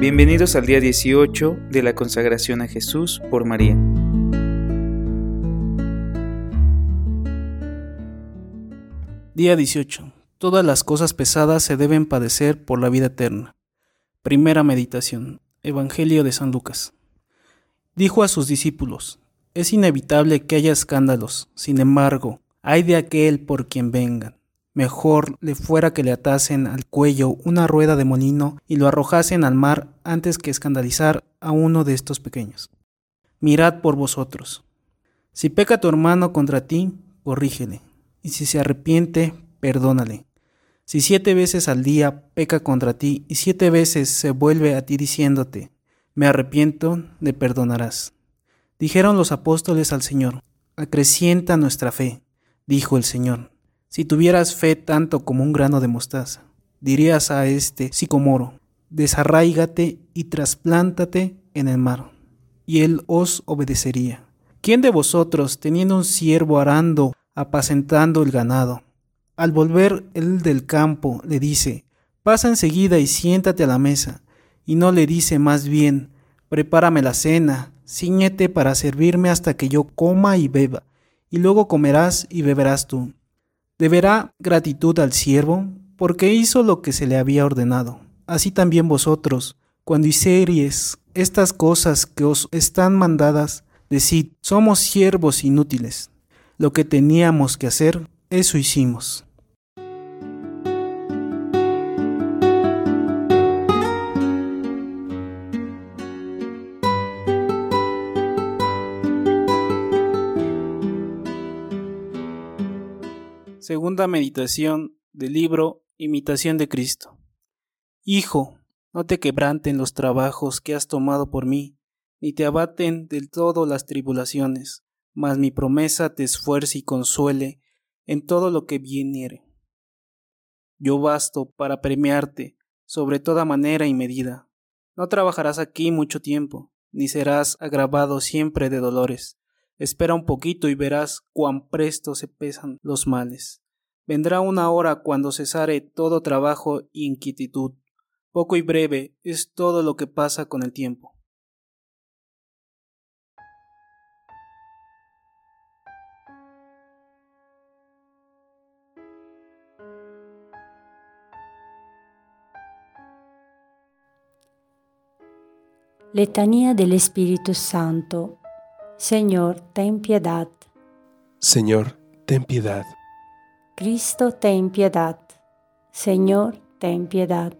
Bienvenidos al día 18 de la consagración a Jesús por María. Día 18. Todas las cosas pesadas se deben padecer por la vida eterna. Primera meditación. Evangelio de San Lucas. Dijo a sus discípulos, es inevitable que haya escándalos, sin embargo, hay de aquel por quien vengan. Mejor le fuera que le atasen al cuello una rueda de molino y lo arrojasen al mar antes que escandalizar a uno de estos pequeños. Mirad por vosotros. Si peca tu hermano contra ti, corrígele, y si se arrepiente, perdónale. Si siete veces al día peca contra ti y siete veces se vuelve a ti diciéndote, me arrepiento, le perdonarás. Dijeron los apóstoles al Señor, acrecienta nuestra fe, dijo el Señor. Si tuvieras fe tanto como un grano de mostaza, dirías a este sicomoro, desarraígate y trasplántate en el mar, y él os obedecería. ¿Quién de vosotros, teniendo un siervo arando, apacentando el ganado, al volver él del campo, le dice, pasa enseguida y siéntate a la mesa, y no le dice más bien, prepárame la cena, ciñete para servirme hasta que yo coma y beba, y luego comerás y beberás tú Deberá gratitud al siervo, porque hizo lo que se le había ordenado. Así también vosotros, cuando hicieres estas cosas que os están mandadas, decid, somos siervos inútiles. Lo que teníamos que hacer, eso hicimos. Segunda meditación del libro Imitación de Cristo. Hijo, no te quebranten los trabajos que has tomado por mí, ni te abaten del todo las tribulaciones, mas mi promesa te esfuerce y consuele en todo lo que viniere. Yo basto para premiarte sobre toda manera y medida. No trabajarás aquí mucho tiempo, ni serás agravado siempre de dolores. Espera un poquito y verás cuán presto se pesan los males. Vendrá una hora cuando cesare todo trabajo e inquietud. Poco y breve es todo lo que pasa con el tiempo. Letanía del Espíritu Santo. Señor, ten piedad. Señor, ten piedad. Cristo, ten piedad. Señor, ten piedad.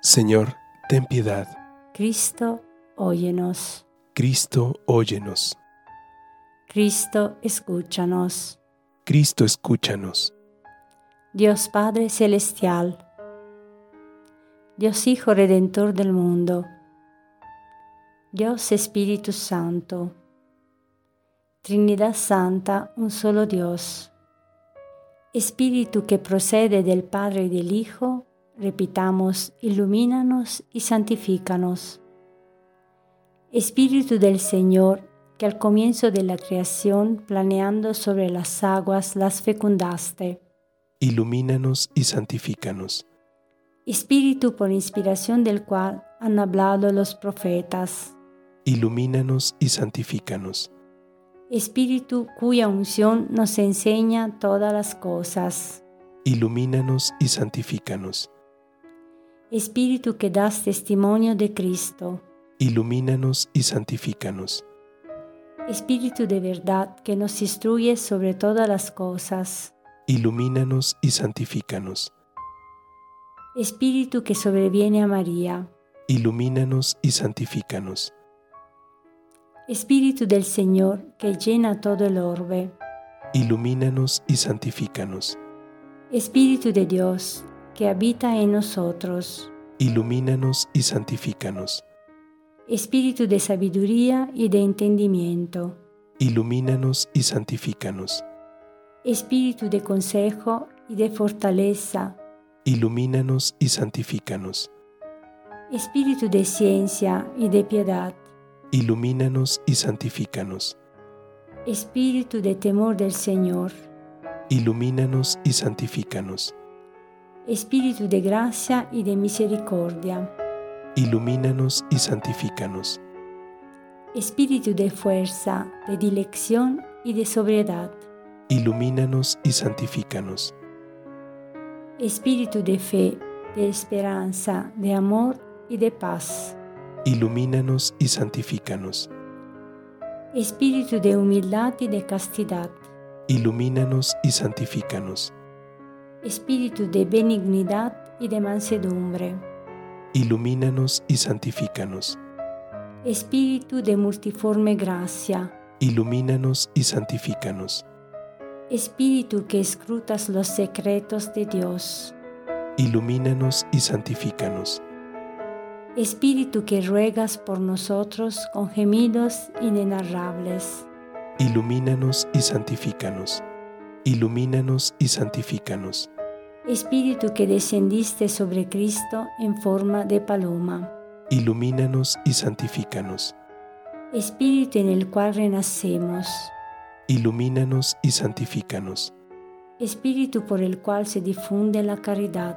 Señor, ten piedad. Cristo, óyenos. Cristo, óyenos. Cristo, escúchanos. Cristo, escúchanos. Dios Padre Celestial, Dios Hijo Redentor del mundo, Dios Espíritu Santo, Trinidad Santa, un solo Dios Espíritu que procede del Padre y del Hijo, repitamos, ilumínanos y santifícanos. Espíritu del Señor, que al comienzo de la creación, planeando sobre las aguas, las fecundaste. Ilumínanos y santifícanos. Espíritu por inspiración del cual han hablado los profetas. Ilumínanos y santifícanos Espíritu cuya unción nos enseña todas las cosas. Ilumínanos y santifícanos. Espíritu que das testimonio de Cristo. Ilumínanos y santifícanos. Espíritu de verdad que nos instruye sobre todas las cosas. Ilumínanos y santifícanos. Espíritu que sobreviene a María. Ilumínanos y santifícanos. Espíritu del Señor que llena todo el orbe. Ilumínanos y santifícanos. Espíritu de Dios que habita en nosotros. Ilumínanos y santifícanos. Espíritu de sabiduría y de entendimiento. Ilumínanos y santifícanos. Espíritu de consejo y de fortaleza. Ilumínanos y santifícanos. Espíritu de ciencia y de piedad ilumínanos y santifícanos. Espíritu de temor del Señor, ilumínanos y santifícanos. Espíritu de gracia y de misericordia, ilumínanos y santifícanos. Espíritu de fuerza, de dilección y de sobriedad. Ilumínanos y santifícanos. Espíritu de fe, de esperanza, de amor y de paz. Ilumínanos y santifícanos. Espíritu de humildad y de castidad. Ilumínanos y santifícanos. Espíritu de benignidad y de mansedumbre. Ilumínanos y santifícanos. Espíritu de multiforme gracia. Ilumínanos y santifícanos. Espíritu que escrutas los secretos de Dios. Ilumínanos y santifícanos. Espíritu que ruegas por nosotros con gemidos inenarrables. Ilumínanos y santifícanos. Ilumínanos y santifícanos. Espíritu que descendiste sobre Cristo en forma de paloma. Ilumínanos y santifícanos. Espíritu en el cual renacemos. Ilumínanos y santifícanos. Espíritu por el cual se difunde la caridad.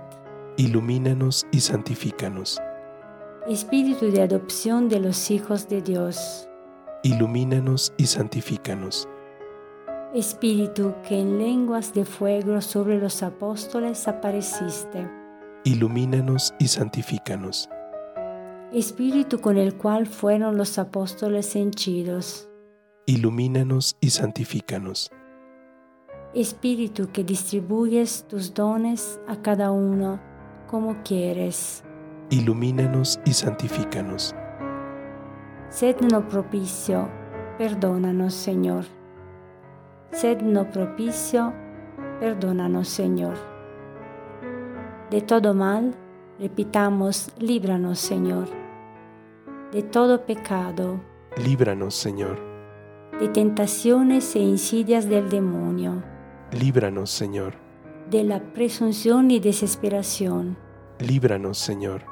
Ilumínanos y santifícanos. Espíritu de adopción de los hijos de Dios. Ilumínanos y santifícanos. Espíritu que en lenguas de fuego sobre los apóstoles apareciste. Ilumínanos y santifícanos. Espíritu con el cual fueron los apóstoles henchidos. Ilumínanos y santifícanos. Espíritu que distribuyes tus dones a cada uno como quieres. Ilumínanos y santifícanos. Sedno propicio, perdónanos Señor. Sedno propicio, perdónanos Señor. De todo mal, repitamos, líbranos Señor. De todo pecado, Líbranos, Señor. de tentaciones e insidias del demonio, Líbranos, Señor. de la presunción y desesperación, Líbranos, Señor.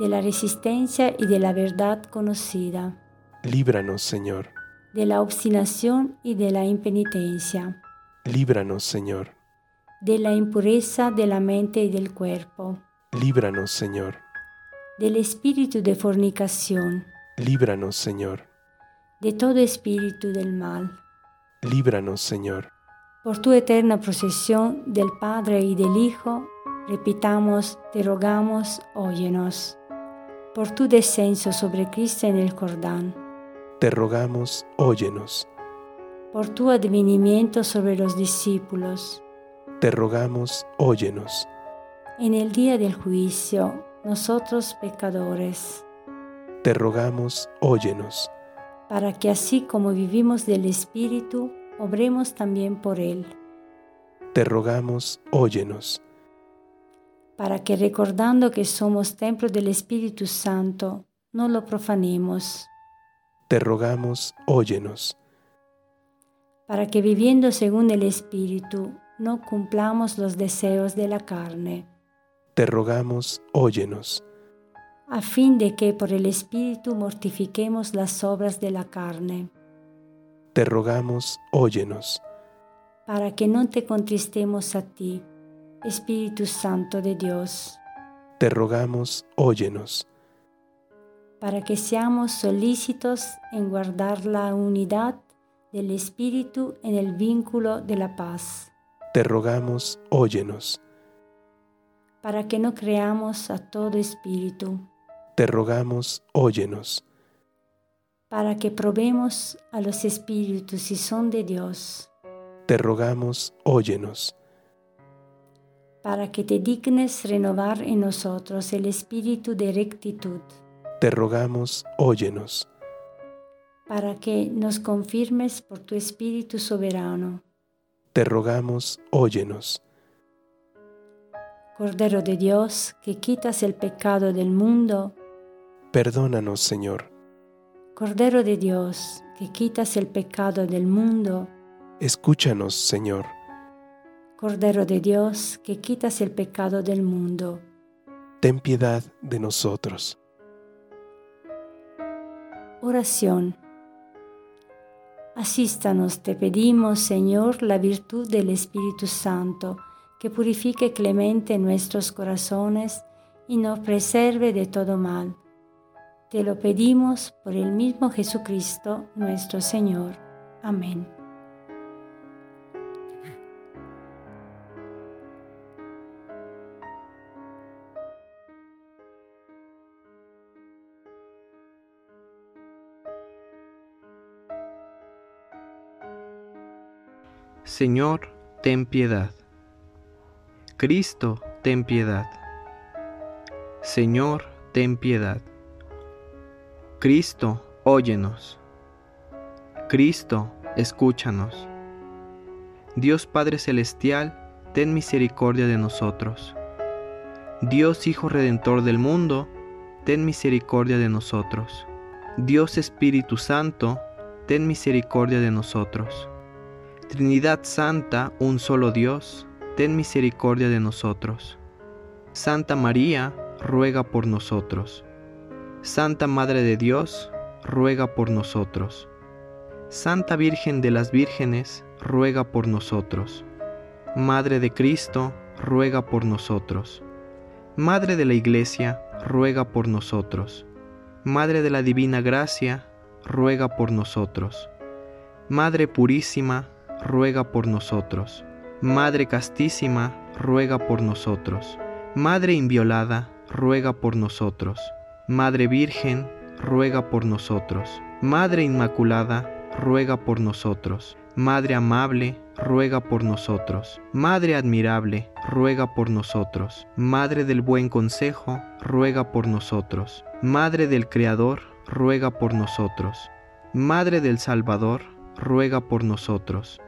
De la resistencia y de la verdad conocida, Líbranos, Señor. de la obstinación y de la impenitencia, Líbranos, Señor. de la impureza de la mente y del cuerpo, Líbranos, Señor. del espíritu de fornicación, Líbranos, Señor. de todo espíritu del mal. Líbranos, Señor. Por tu eterna procesión del Padre y del Hijo, repitamos, te rogamos, óyenos. Por tu descenso sobre Cristo en el Jordán, Te rogamos, óyenos. por tu advenimiento sobre los discípulos, Te rogamos, óyenos. en el día del juicio, nosotros pecadores, Te rogamos, óyenos. para que así como vivimos del Espíritu, obremos también por Él, Te rogamos, óyenos. Para que recordando que somos templo del Espíritu Santo, no lo profanemos. Te rogamos, óyenos. para que viviendo según el Espíritu no cumplamos los deseos de la carne, Te rogamos, óyenos. a fin de que por el Espíritu mortifiquemos las obras de la carne, Te rogamos, óyenos. para que no te contristemos a ti, Espíritu Santo de Dios, Te rogamos, óyenos. para que seamos solícitos en guardar la unidad del Espíritu en el vínculo de la paz, Te rogamos, óyenos. para que no creamos a todo espíritu, Te rogamos, óyenos. para que probemos a los espíritus si son de Dios, Te rogamos, óyenos. Para que te dignes renovar en nosotros el espíritu de rectitud, Te rogamos, óyenos. para que nos confirmes por tu espíritu soberano. Te rogamos, óyenos. Cordero de Dios, que quitas el pecado del mundo, Perdónanos, Señor. Cordero de Dios, que quitas el pecado del mundo, Escúchanos, Señor. Cordero de Dios, que quitas el pecado del mundo. Ten piedad de nosotros. Oración. Asístanos, te pedimos, Señor, la virtud del Espíritu Santo, que purifique clemente nuestros corazones y nos preserve de todo mal. Te lo pedimos por el mismo Jesucristo nuestro Señor. Amén. Señor, ten piedad. Cristo, ten piedad. Señor, ten piedad. Cristo, óyenos. Cristo, escúchanos. Dios Padre Celestial, ten misericordia de nosotros. Dios Hijo Redentor del mundo, ten misericordia de nosotros. Dios Espíritu Santo, ten misericordia de nosotros. Trinidad Santa, un solo Dios, ten misericordia de nosotros. Santa María, ruega por nosotros. Santa Madre de Dios, ruega por nosotros. Santa Virgen de las Vírgenes, ruega por nosotros. Madre de Cristo, ruega por nosotros. Madre de la Iglesia, ruega por nosotros. Madre de la Divina Gracia, ruega por nosotros. Madre Purísima, ruega por nosotros. Madre Castísima, ruega por nosotros. Madre Inviolada, ruega por nosotros. Madre Virgen, ruega por nosotros. Madre Inmaculada, ruega por nosotros. Madre amable, ruega por nosotros. Madre admirable, ruega por nosotros. Madre del buen consejo, ruega por nosotros. Madre del Creador, ruega por nosotros. Madre del Salvador, ruega por nosotros.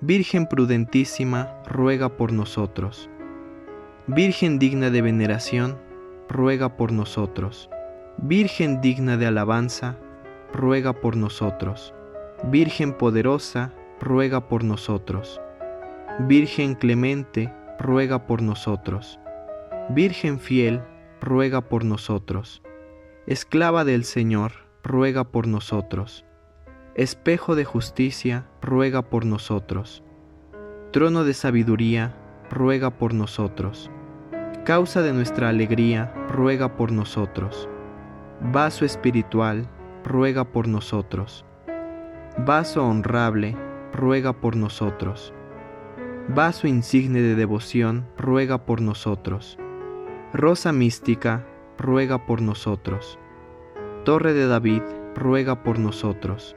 Virgen prudentísima, ruega por nosotros. Virgen digna de veneración, ruega por nosotros. Virgen digna de alabanza, ruega por nosotros. Virgen poderosa, ruega por nosotros. Virgen clemente, ruega por nosotros. Virgen fiel, ruega por nosotros. Esclava del Señor, ruega por nosotros. Espejo de justicia, ruega por nosotros. Trono de sabiduría, ruega por nosotros. Causa de nuestra alegría, ruega por nosotros. Vaso espiritual, ruega por nosotros. Vaso honrable, ruega por nosotros. Vaso insigne de devoción, ruega por nosotros. Rosa mística, ruega por nosotros. Torre de David, ruega por nosotros.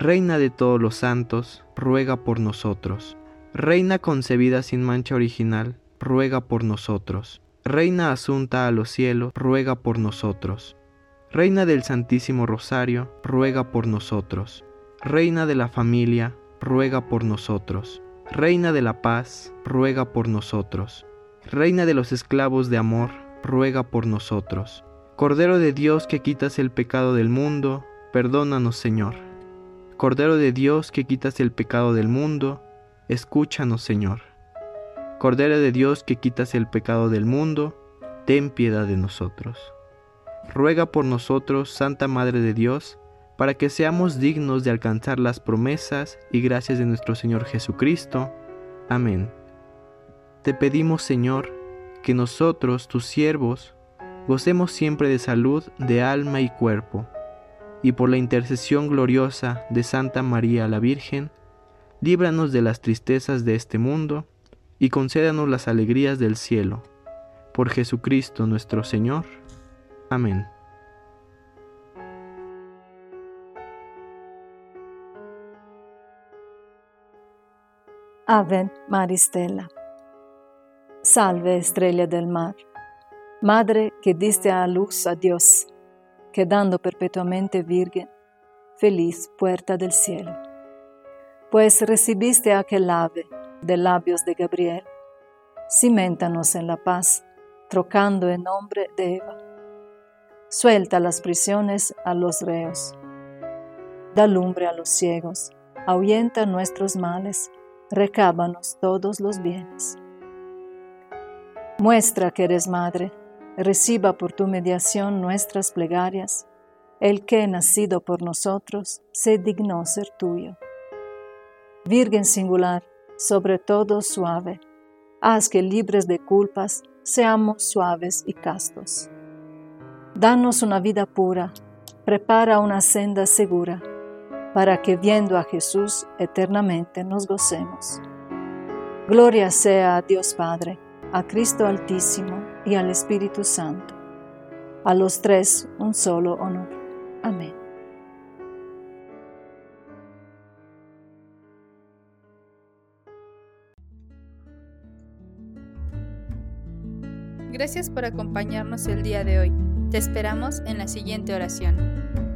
Reina de todos los santos, ruega por nosotros. Reina concebida sin mancha original, ruega por nosotros. Reina asunta a los cielos, ruega por nosotros. Reina del Santísimo Rosario, ruega por nosotros. Reina de la familia, ruega por nosotros. Reina de la paz, ruega por nosotros. Reina de los esclavos de amor, ruega por nosotros. Cordero de Dios que quitas el pecado del mundo, perdónanos Señor. Cordero de Dios que quitas el pecado del mundo, escúchanos Señor. Cordero de Dios que quitas el pecado del mundo, ten piedad de nosotros. Ruega por nosotros, Santa Madre de Dios, para que seamos dignos de alcanzar las promesas y gracias de nuestro Señor Jesucristo. Amén. Te pedimos, Señor, que nosotros, tus siervos, gocemos siempre de salud de alma y cuerpo, y por la intercesión gloriosa de Santa María la Virgen, líbranos de las tristezas de este mundo y concédanos las alegrías del cielo. Por Jesucristo nuestro Señor. Amén. Ave Maristella. Salve estrella del mar, madre que diste a luz a Dios quedando perpetuamente virgen, feliz puerta del cielo. Pues recibiste aquel ave de labios de Gabriel, cimentanos en la paz, trocando en nombre de Eva. Suelta las prisiones a los reos, da lumbre a los ciegos, ahuyenta nuestros males, recábanos todos los bienes. Muestra que eres madre, reciba por tu mediación nuestras plegarias, el que, nacido por nosotros, se dignó ser tuyo. Virgen singular, sobre todo suave, haz que libres de culpas seamos suaves y castos. Danos una vida pura, prepara una senda segura, para que viendo a Jesús eternamente nos gocemos. Gloria sea a Dios Padre, a Cristo Altísimo y al Espíritu Santo. A los tres un solo honor. Amén. Gracias por acompañarnos el día de hoy. Te esperamos en la siguiente oración.